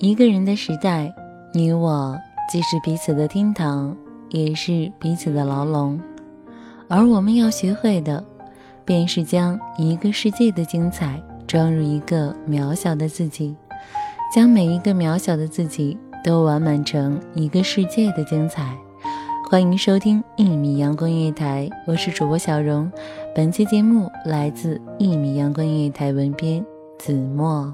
一个人的时代，你我既是彼此的天堂，也是彼此的牢笼。而我们要学会的，便是将一个世界的精彩装入一个渺小的自己，将每一个渺小的自己都完满成一个世界的精彩。欢迎收听一米阳光音乐台，我是主播小荣。本期节目来自一米阳光音乐台文编子墨。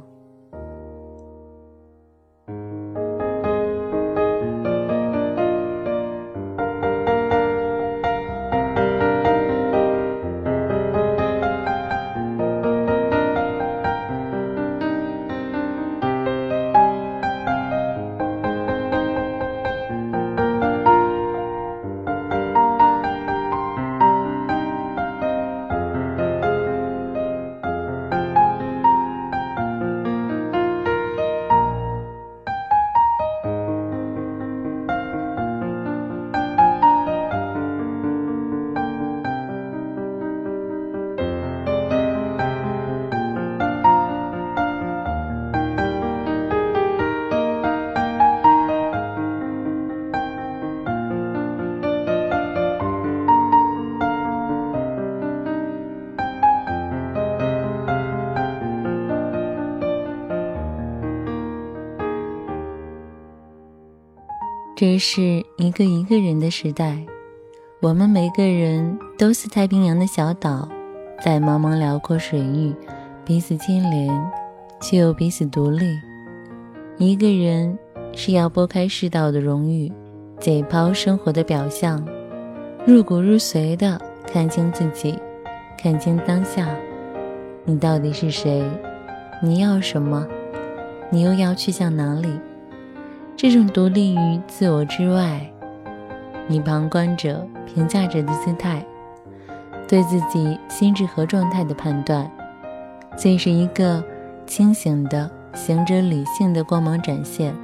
这是一个一个人的时代，我们每个人都是太平洋的小岛，在茫茫辽阔水域，彼此牵连，却又彼此独立。一个人是要拨开世道的荣誉，解剖生活的表象，入骨入髓的看清自己，看清当下，你到底是谁？你要什么？你又要去向哪里？这种独立于自我之外，以旁观者、评价者的姿态，对自己心智和状态的判断，既是一个清醒的行者理性的光芒展现，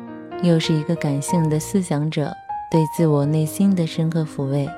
又是一个感性的思想者对自我内心的深刻抚慰。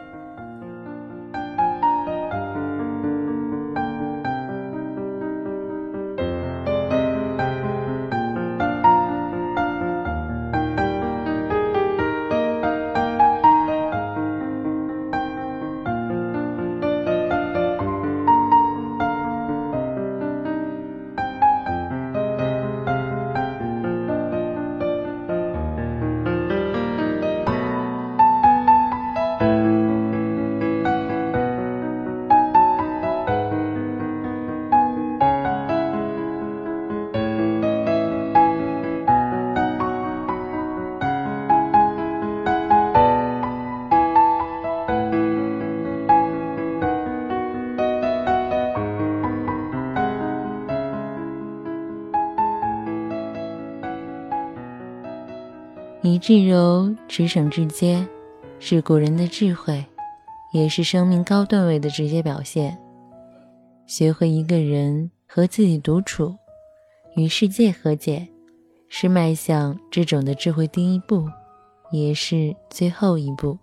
以至柔直省至接，是古人的智慧，也是生命高段位的直接表现。学会一个人和自己独处，与世界和解，是迈向这种的智慧第一步，也是最后一步。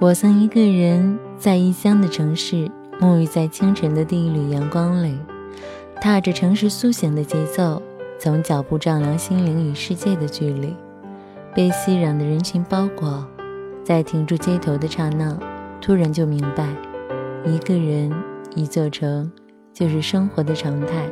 我曾一个人在异乡的城市，沐浴在清晨的第一缕阳光里，踏着城市苏醒的节奏。从脚步丈量心灵与世界的距离，被熙攘的人群包裹，在停住街头的刹那，突然就明白，一个人一座城，就是生活的常态。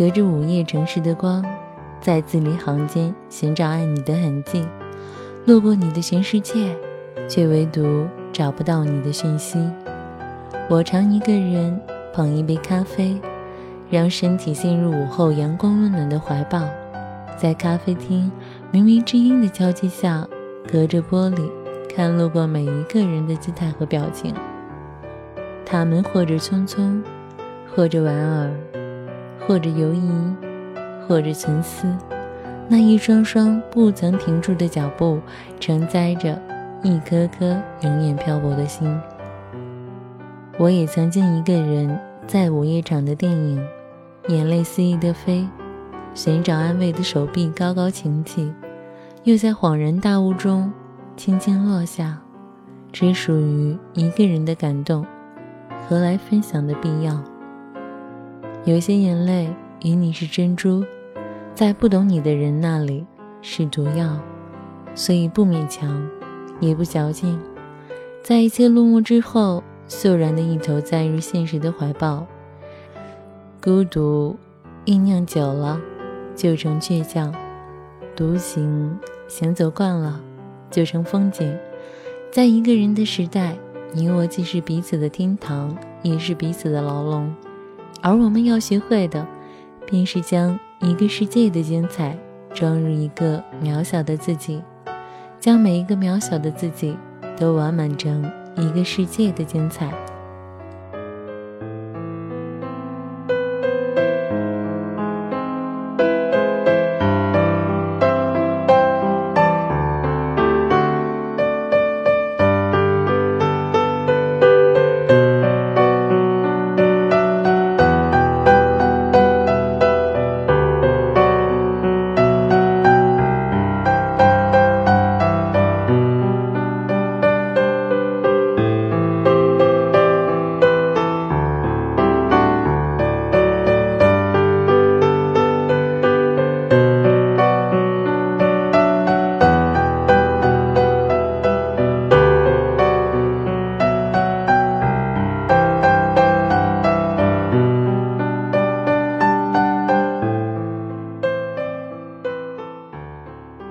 隔着午夜城市的光，在字里行间寻找爱你的痕迹，路过你的全世界，却唯独找不到你的讯息。我常一个人捧一杯咖啡，让身体陷入午后阳光温暖的怀抱，在咖啡厅冥冥之音的交接下，隔着玻璃看路过每一个人的姿态和表情，他们或者匆匆。或者莞尔，或者犹疑，或者沉思，那一双双不曾停住的脚步，承载着一颗颗永远漂泊的心。我也曾经一个人在午夜场的电影，眼泪肆意的飞，寻找安慰的手臂高高擎起，又在恍然大悟中轻轻落下。只属于一个人的感动，何来分享的必要？有些眼泪与你是珍珠，在不懂你的人那里是毒药，所以不勉强，也不矫情，在一切落幕之后，肃然的一头栽入现实的怀抱。孤独酝酿久了，就成倔强；独行行走惯了，就成风景。在一个人的时代，你我既是彼此的天堂，也是彼此的牢笼。而我们要学会的，便是将一个世界的精彩装入一个渺小的自己，将每一个渺小的自己都完满成一个世界的精彩。